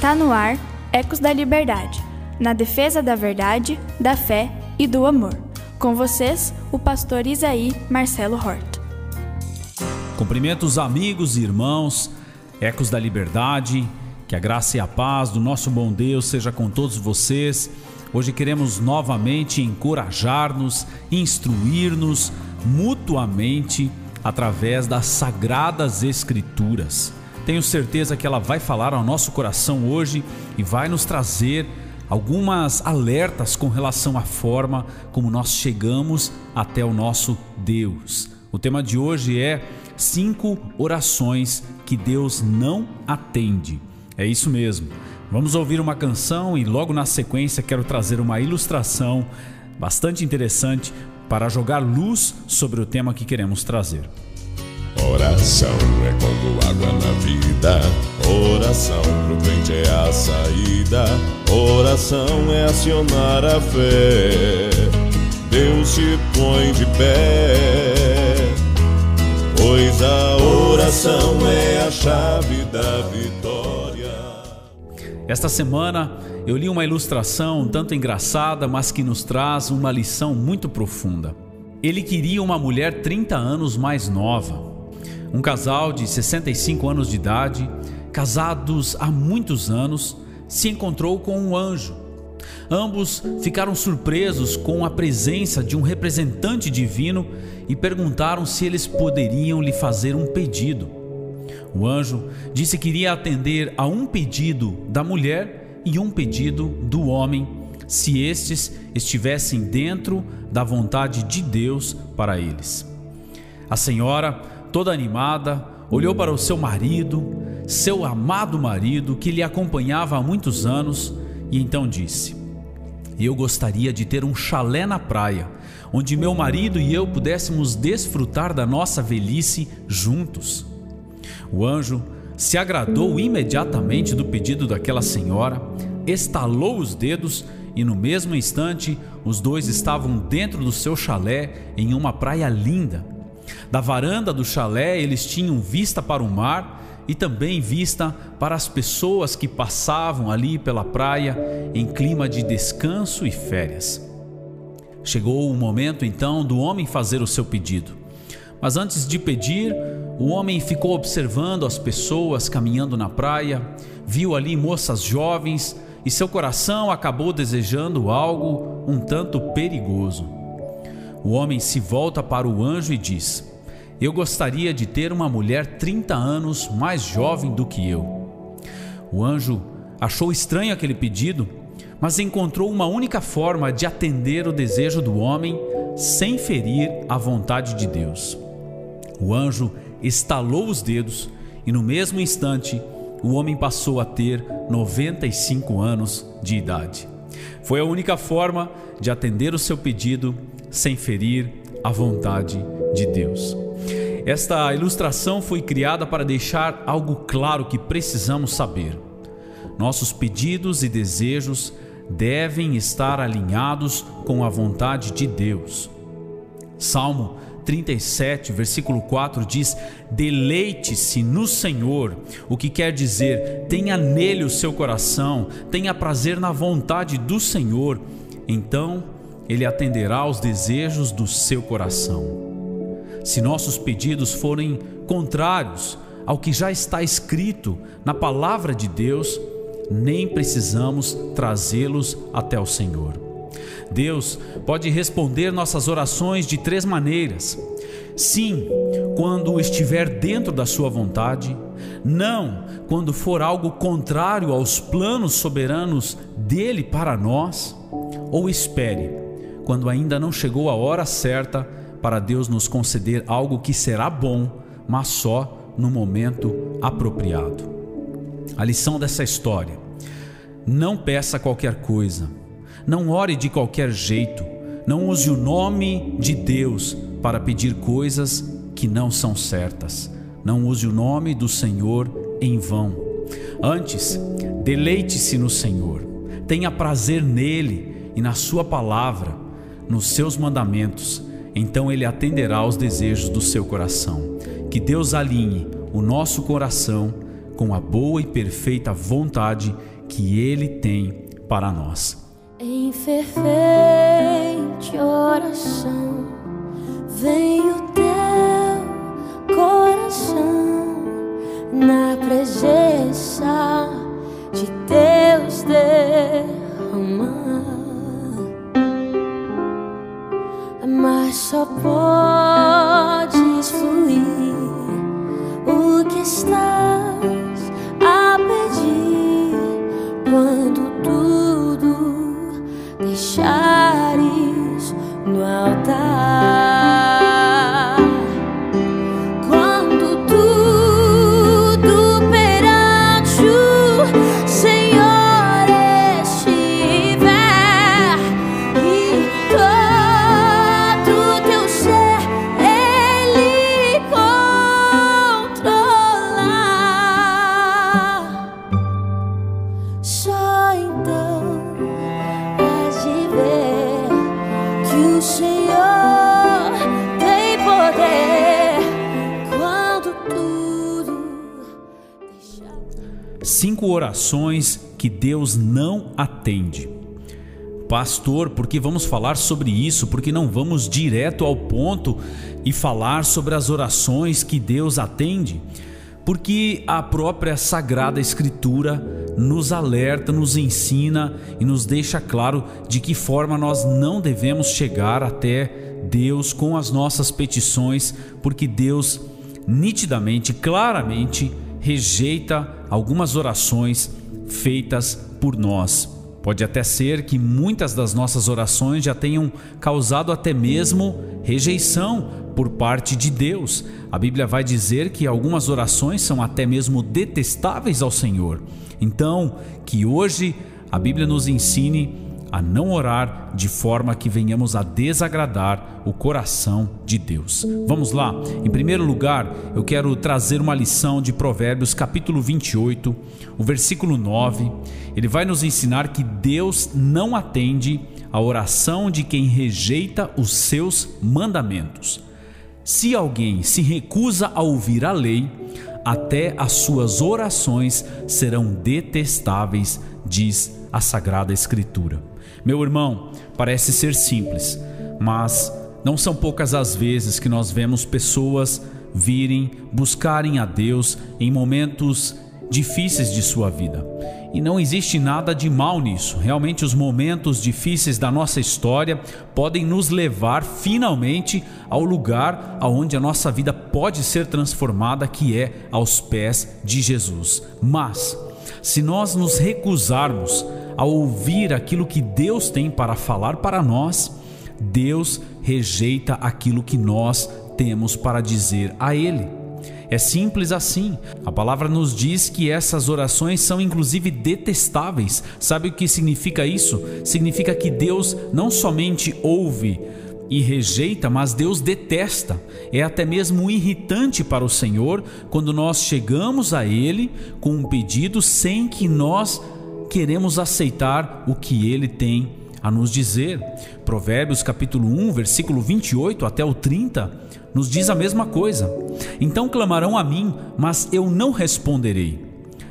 Está no ar Ecos da Liberdade, na defesa da verdade, da fé e do amor. Com vocês, o pastor Isaí Marcelo Hort. Cumprimento os amigos e irmãos, Ecos da Liberdade, que a graça e a paz do nosso bom Deus seja com todos vocês. Hoje queremos novamente encorajar-nos, instruir-nos mutuamente através das sagradas Escrituras. Tenho certeza que ela vai falar ao nosso coração hoje e vai nos trazer algumas alertas com relação à forma como nós chegamos até o nosso Deus. O tema de hoje é cinco orações que Deus não atende. É isso mesmo. Vamos ouvir uma canção e logo na sequência quero trazer uma ilustração bastante interessante para jogar luz sobre o tema que queremos trazer. Oração é como água na vida. Oração pro crente é a saída. Oração é acionar a fé. Deus se põe de pé. Pois a oração é a chave da vitória. Esta semana eu li uma ilustração tanto engraçada, mas que nos traz uma lição muito profunda. Ele queria uma mulher 30 anos mais nova. Um casal de 65 anos de idade, casados há muitos anos, se encontrou com um anjo. Ambos ficaram surpresos com a presença de um representante divino e perguntaram se eles poderiam lhe fazer um pedido. O anjo disse que iria atender a um pedido da mulher e um pedido do homem, se estes estivessem dentro da vontade de Deus para eles. A senhora toda animada, olhou para o seu marido, seu amado marido, que lhe acompanhava há muitos anos, e então disse: Eu gostaria de ter um chalé na praia, onde meu marido e eu pudéssemos desfrutar da nossa velhice juntos. O anjo se agradou imediatamente do pedido daquela senhora, estalou os dedos e no mesmo instante os dois estavam dentro do seu chalé em uma praia linda da varanda do chalé, eles tinham vista para o mar e também vista para as pessoas que passavam ali pela praia em clima de descanso e férias. Chegou o momento então do homem fazer o seu pedido. Mas antes de pedir, o homem ficou observando as pessoas caminhando na praia, viu ali moças jovens e seu coração acabou desejando algo um tanto perigoso. O homem se volta para o anjo e diz: eu gostaria de ter uma mulher 30 anos mais jovem do que eu. O anjo achou estranho aquele pedido, mas encontrou uma única forma de atender o desejo do homem sem ferir a vontade de Deus. O anjo estalou os dedos e, no mesmo instante, o homem passou a ter 95 anos de idade. Foi a única forma de atender o seu pedido sem ferir a vontade de Deus. Esta ilustração foi criada para deixar algo claro que precisamos saber. Nossos pedidos e desejos devem estar alinhados com a vontade de Deus. Salmo 37, versículo 4 diz: Deleite-se no Senhor, o que quer dizer, tenha nele o seu coração, tenha prazer na vontade do Senhor, então ele atenderá aos desejos do seu coração. Se nossos pedidos forem contrários ao que já está escrito na palavra de Deus, nem precisamos trazê-los até o Senhor. Deus pode responder nossas orações de três maneiras. Sim, quando estiver dentro da Sua vontade. Não, quando for algo contrário aos planos soberanos dele para nós. Ou espere, quando ainda não chegou a hora certa para Deus nos conceder algo que será bom, mas só no momento apropriado. A lição dessa história: não peça qualquer coisa, não ore de qualquer jeito, não use o nome de Deus para pedir coisas que não são certas. Não use o nome do Senhor em vão. Antes, deleite-se no Senhor, tenha prazer nele e na Sua palavra, nos seus mandamentos então Ele atenderá aos desejos do seu coração. Que Deus alinhe o nosso coração com a boa e perfeita vontade que Ele tem para nós. Em fervente oração, vem o teu coração na presença de Deus derramar, mas só podes fluir o que estás Cinco orações que Deus não atende. Pastor, por que vamos falar sobre isso? Porque não vamos direto ao ponto e falar sobre as orações que Deus atende? Porque a própria Sagrada Escritura nos alerta, nos ensina e nos deixa claro de que forma nós não devemos chegar até Deus com as nossas petições, porque Deus nitidamente, claramente rejeita algumas orações feitas por nós. Pode até ser que muitas das nossas orações já tenham causado até mesmo rejeição por parte de Deus. A Bíblia vai dizer que algumas orações são até mesmo detestáveis ao Senhor. Então, que hoje a Bíblia nos ensine a não orar de forma que venhamos a desagradar o coração de Deus. Vamos lá? Em primeiro lugar, eu quero trazer uma lição de Provérbios, capítulo 28, o versículo 9. Ele vai nos ensinar que Deus não atende a oração de quem rejeita os seus mandamentos. Se alguém se recusa a ouvir a lei, até as suas orações serão detestáveis, diz a Sagrada Escritura. Meu irmão, parece ser simples, mas não são poucas as vezes que nós vemos pessoas virem buscarem a Deus em momentos difíceis de sua vida. E não existe nada de mal nisso. Realmente, os momentos difíceis da nossa história podem nos levar finalmente ao lugar aonde a nossa vida pode ser transformada, que é aos pés de Jesus. Mas, se nós nos recusarmos a ouvir aquilo que Deus tem para falar para nós, Deus rejeita aquilo que nós temos para dizer a Ele. É simples assim. A palavra nos diz que essas orações são inclusive detestáveis. Sabe o que significa isso? Significa que Deus não somente ouve e rejeita, mas Deus detesta. É até mesmo irritante para o Senhor quando nós chegamos a Ele com um pedido sem que nós queremos aceitar o que Ele tem a nos dizer. Provérbios capítulo 1, versículo 28 até o 30 nos diz a mesma coisa. Então clamarão a mim, mas eu não responderei.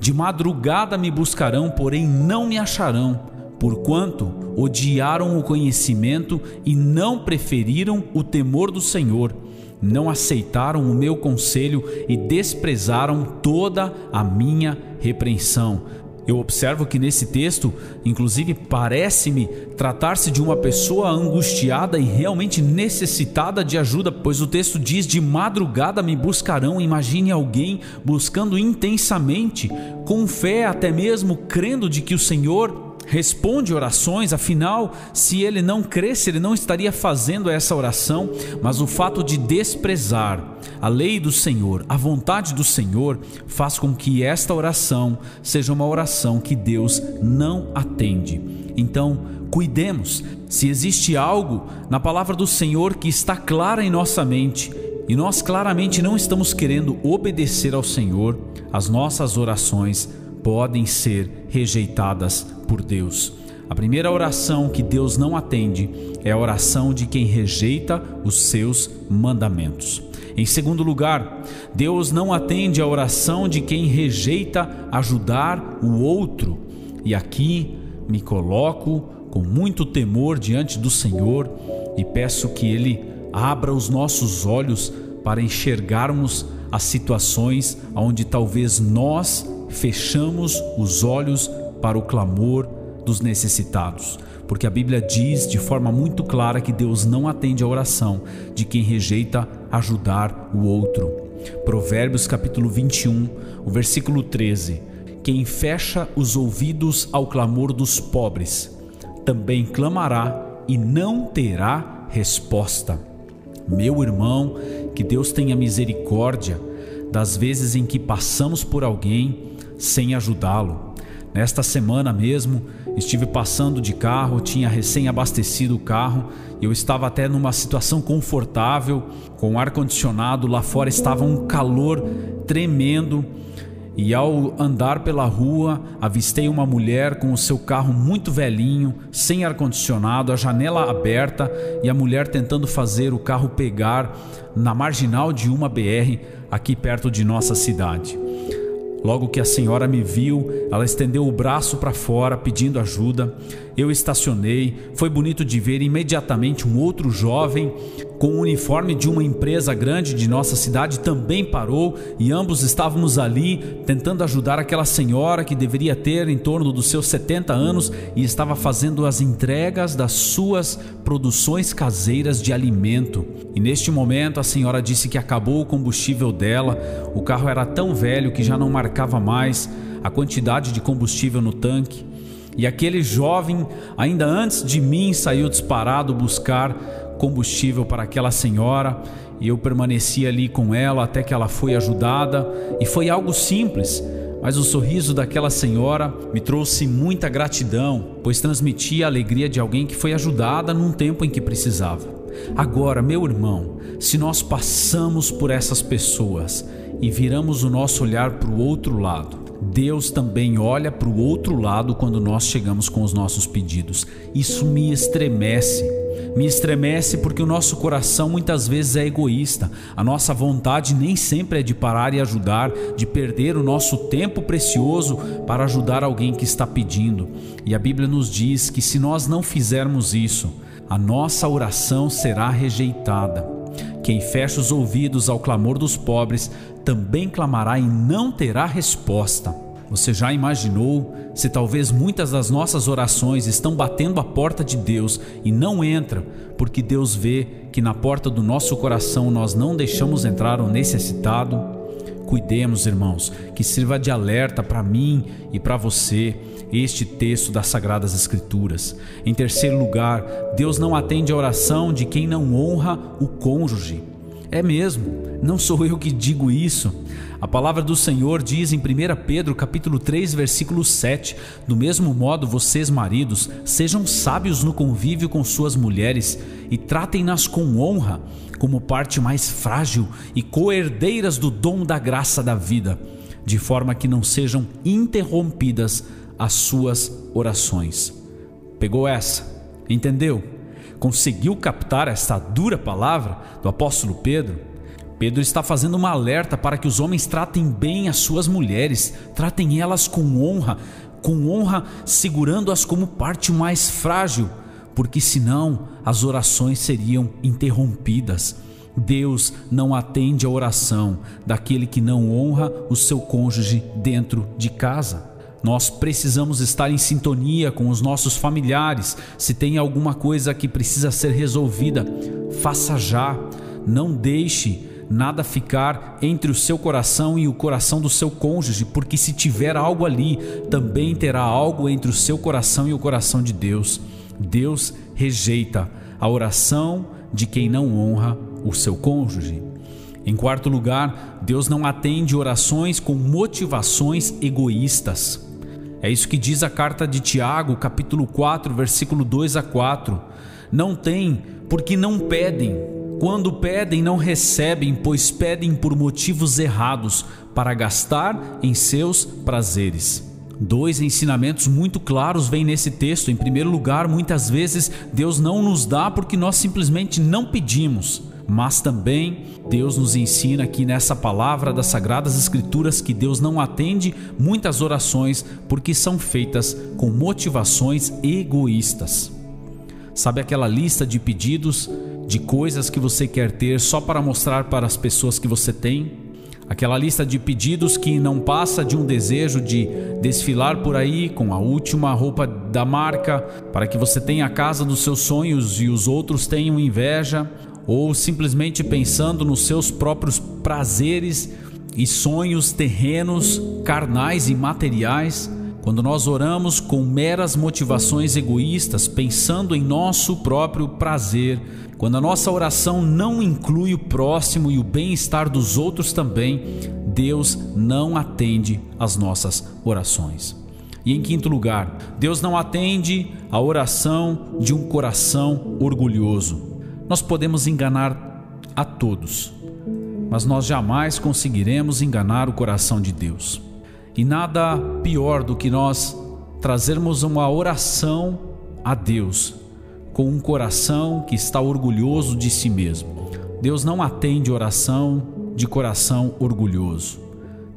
De madrugada me buscarão, porém não me acharão, porquanto odiaram o conhecimento e não preferiram o temor do Senhor. Não aceitaram o meu conselho e desprezaram toda a minha repreensão. Eu observo que nesse texto, inclusive, parece-me tratar-se de uma pessoa angustiada e realmente necessitada de ajuda, pois o texto diz: De madrugada me buscarão. Imagine alguém buscando intensamente, com fé, até mesmo crendo de que o Senhor responde orações, afinal, se ele não cresce, ele não estaria fazendo essa oração, mas o fato de desprezar a lei do Senhor, a vontade do Senhor, faz com que esta oração seja uma oração que Deus não atende. Então, cuidemos, se existe algo na palavra do Senhor que está clara em nossa mente, e nós claramente não estamos querendo obedecer ao Senhor, as nossas orações podem ser rejeitadas por Deus. A primeira oração que Deus não atende é a oração de quem rejeita os seus mandamentos. Em segundo lugar, Deus não atende a oração de quem rejeita ajudar o outro. E aqui me coloco com muito temor diante do Senhor e peço que Ele abra os nossos olhos para enxergarmos as situações onde talvez nós fechamos os olhos para o clamor dos necessitados. Porque a Bíblia diz de forma muito clara que Deus não atende a oração de quem rejeita ajudar o outro. Provérbios capítulo 21, o versículo 13. Quem fecha os ouvidos ao clamor dos pobres, também clamará e não terá resposta. Meu irmão, que Deus tenha misericórdia das vezes em que passamos por alguém sem ajudá-lo. Nesta semana mesmo, estive passando de carro, tinha recém abastecido o carro, eu estava até numa situação confortável, com ar condicionado, lá fora estava um calor tremendo e ao andar pela rua, avistei uma mulher com o seu carro muito velhinho, sem ar-condicionado, a janela aberta e a mulher tentando fazer o carro pegar na marginal de uma BR aqui perto de nossa cidade. Logo que a senhora me viu, ela estendeu o braço para fora pedindo ajuda. Eu estacionei. Foi bonito de ver imediatamente um outro jovem com o uniforme de uma empresa grande de nossa cidade também parou e ambos estávamos ali tentando ajudar aquela senhora que deveria ter em torno dos seus 70 anos e estava fazendo as entregas das suas produções caseiras de alimento. E neste momento a senhora disse que acabou o combustível dela, o carro era tão velho que já não marcava mais a quantidade de combustível no tanque. E aquele jovem, ainda antes de mim, saiu disparado buscar combustível para aquela senhora e eu permaneci ali com ela até que ela foi ajudada e foi algo simples. Mas o sorriso daquela senhora me trouxe muita gratidão, pois transmitia a alegria de alguém que foi ajudada num tempo em que precisava. Agora, meu irmão, se nós passamos por essas pessoas e viramos o nosso olhar para o outro lado, Deus também olha para o outro lado quando nós chegamos com os nossos pedidos. Isso me estremece me estremece porque o nosso coração muitas vezes é egoísta. A nossa vontade nem sempre é de parar e ajudar, de perder o nosso tempo precioso para ajudar alguém que está pedindo. E a Bíblia nos diz que se nós não fizermos isso, a nossa oração será rejeitada. Quem fecha os ouvidos ao clamor dos pobres também clamará e não terá resposta. Você já imaginou se talvez muitas das nossas orações estão batendo a porta de Deus e não entram porque Deus vê que na porta do nosso coração nós não deixamos entrar o necessitado? Cuidemos, irmãos, que sirva de alerta para mim e para você este texto das Sagradas Escrituras. Em terceiro lugar, Deus não atende a oração de quem não honra o cônjuge. É mesmo, não sou eu que digo isso. A palavra do Senhor diz em 1 Pedro capítulo 3, versículo 7: Do mesmo modo, vocês, maridos, sejam sábios no convívio com suas mulheres e tratem-nas com honra, como parte mais frágil e coerdeiras do dom da graça da vida, de forma que não sejam interrompidas as suas orações. Pegou essa? Entendeu? Conseguiu captar esta dura palavra do apóstolo Pedro? Pedro está fazendo uma alerta para que os homens tratem bem as suas mulheres, tratem elas com honra, com honra segurando-as como parte mais frágil, porque senão as orações seriam interrompidas. Deus não atende a oração daquele que não honra o seu cônjuge dentro de casa. Nós precisamos estar em sintonia com os nossos familiares. Se tem alguma coisa que precisa ser resolvida, faça já. Não deixe nada ficar entre o seu coração e o coração do seu cônjuge, porque se tiver algo ali, também terá algo entre o seu coração e o coração de Deus. Deus rejeita a oração de quem não honra o seu cônjuge. Em quarto lugar, Deus não atende orações com motivações egoístas. É isso que diz a carta de Tiago, capítulo 4, versículo 2 a 4. Não tem, porque não pedem quando pedem, não recebem, pois pedem por motivos errados, para gastar em seus prazeres. Dois ensinamentos muito claros vêm nesse texto. Em primeiro lugar, muitas vezes Deus não nos dá porque nós simplesmente não pedimos. mas também Deus nos ensina aqui nessa palavra das Sagradas Escrituras que Deus não atende muitas orações porque são feitas com motivações egoístas. Sabe aquela lista de pedidos de coisas que você quer ter só para mostrar para as pessoas que você tem? Aquela lista de pedidos que não passa de um desejo de desfilar por aí com a última roupa da marca para que você tenha a casa dos seus sonhos e os outros tenham inveja, ou simplesmente pensando nos seus próprios prazeres e sonhos terrenos, carnais e materiais. Quando nós oramos com meras motivações egoístas, pensando em nosso próprio prazer, quando a nossa oração não inclui o próximo e o bem-estar dos outros também, Deus não atende às nossas orações. E em quinto lugar, Deus não atende a oração de um coração orgulhoso. Nós podemos enganar a todos, mas nós jamais conseguiremos enganar o coração de Deus. E nada pior do que nós trazermos uma oração a Deus com um coração que está orgulhoso de si mesmo. Deus não atende oração de coração orgulhoso.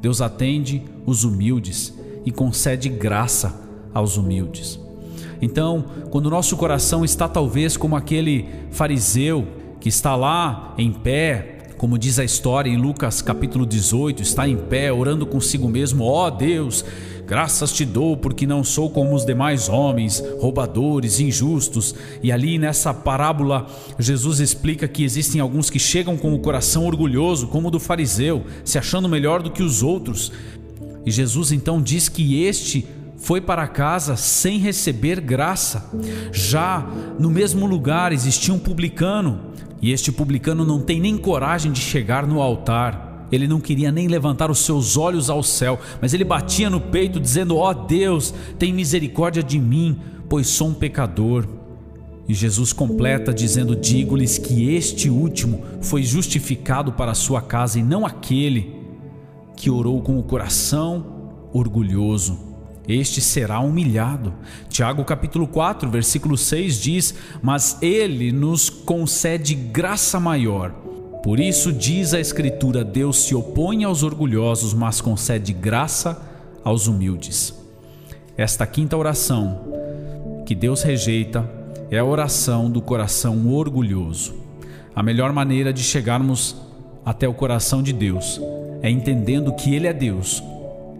Deus atende os humildes e concede graça aos humildes. Então, quando o nosso coração está talvez como aquele fariseu que está lá em pé, como diz a história em Lucas capítulo 18, está em pé orando consigo mesmo: Ó oh Deus, graças te dou porque não sou como os demais homens, roubadores, injustos. E ali nessa parábola, Jesus explica que existem alguns que chegam com o coração orgulhoso, como o do fariseu, se achando melhor do que os outros. E Jesus então diz que este foi para casa sem receber graça. Já no mesmo lugar existia um publicano e este publicano não tem nem coragem de chegar no altar. Ele não queria nem levantar os seus olhos ao céu, mas ele batia no peito, dizendo: Ó oh Deus, tem misericórdia de mim, pois sou um pecador. E Jesus completa dizendo: Digo-lhes que este último foi justificado para a sua casa e não aquele que orou com o coração orgulhoso este será humilhado. Tiago capítulo 4, versículo 6 diz: "Mas ele nos concede graça maior". Por isso diz a escritura: Deus se opõe aos orgulhosos, mas concede graça aos humildes. Esta quinta oração que Deus rejeita é a oração do coração orgulhoso. A melhor maneira de chegarmos até o coração de Deus é entendendo que Ele é Deus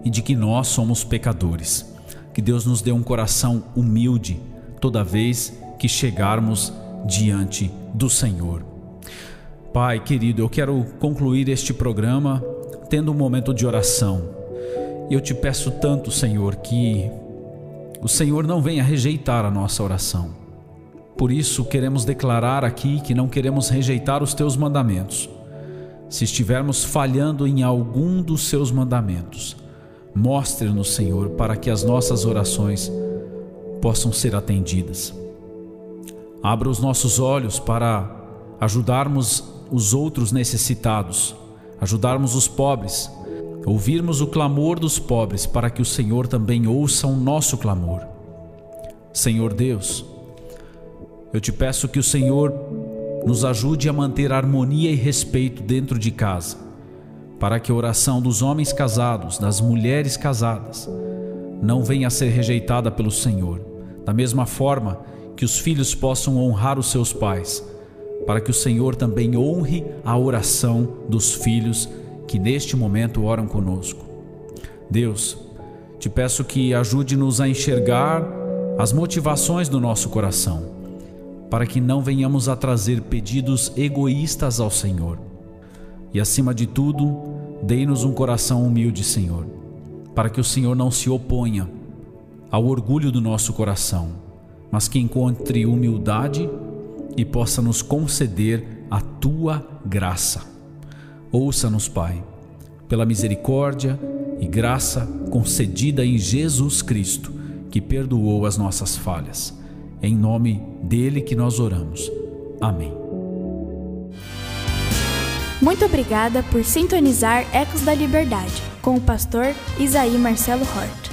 e de que nós somos pecadores. Que Deus nos dê um coração humilde toda vez que chegarmos diante do Senhor. Pai querido, eu quero concluir este programa tendo um momento de oração. E eu te peço tanto, Senhor, que o Senhor não venha rejeitar a nossa oração. Por isso, queremos declarar aqui que não queremos rejeitar os teus mandamentos. Se estivermos falhando em algum dos seus mandamentos, Mostre-nos, Senhor, para que as nossas orações possam ser atendidas. Abra os nossos olhos para ajudarmos os outros necessitados, ajudarmos os pobres, ouvirmos o clamor dos pobres para que o Senhor também ouça o nosso clamor. Senhor Deus, eu te peço que o Senhor nos ajude a manter harmonia e respeito dentro de casa para que a oração dos homens casados, das mulheres casadas, não venha a ser rejeitada pelo Senhor, da mesma forma que os filhos possam honrar os seus pais, para que o Senhor também honre a oração dos filhos que neste momento oram conosco. Deus, te peço que ajude-nos a enxergar as motivações do nosso coração, para que não venhamos a trazer pedidos egoístas ao Senhor e acima de tudo, dei-nos um coração humilde, Senhor, para que o Senhor não se oponha ao orgulho do nosso coração, mas que encontre humildade e possa nos conceder a tua graça. Ouça-nos, Pai, pela misericórdia e graça concedida em Jesus Cristo, que perdoou as nossas falhas. Em nome dele que nós oramos. Amém. Muito obrigada por sintonizar Ecos da Liberdade com o pastor Isaí Marcelo Hort.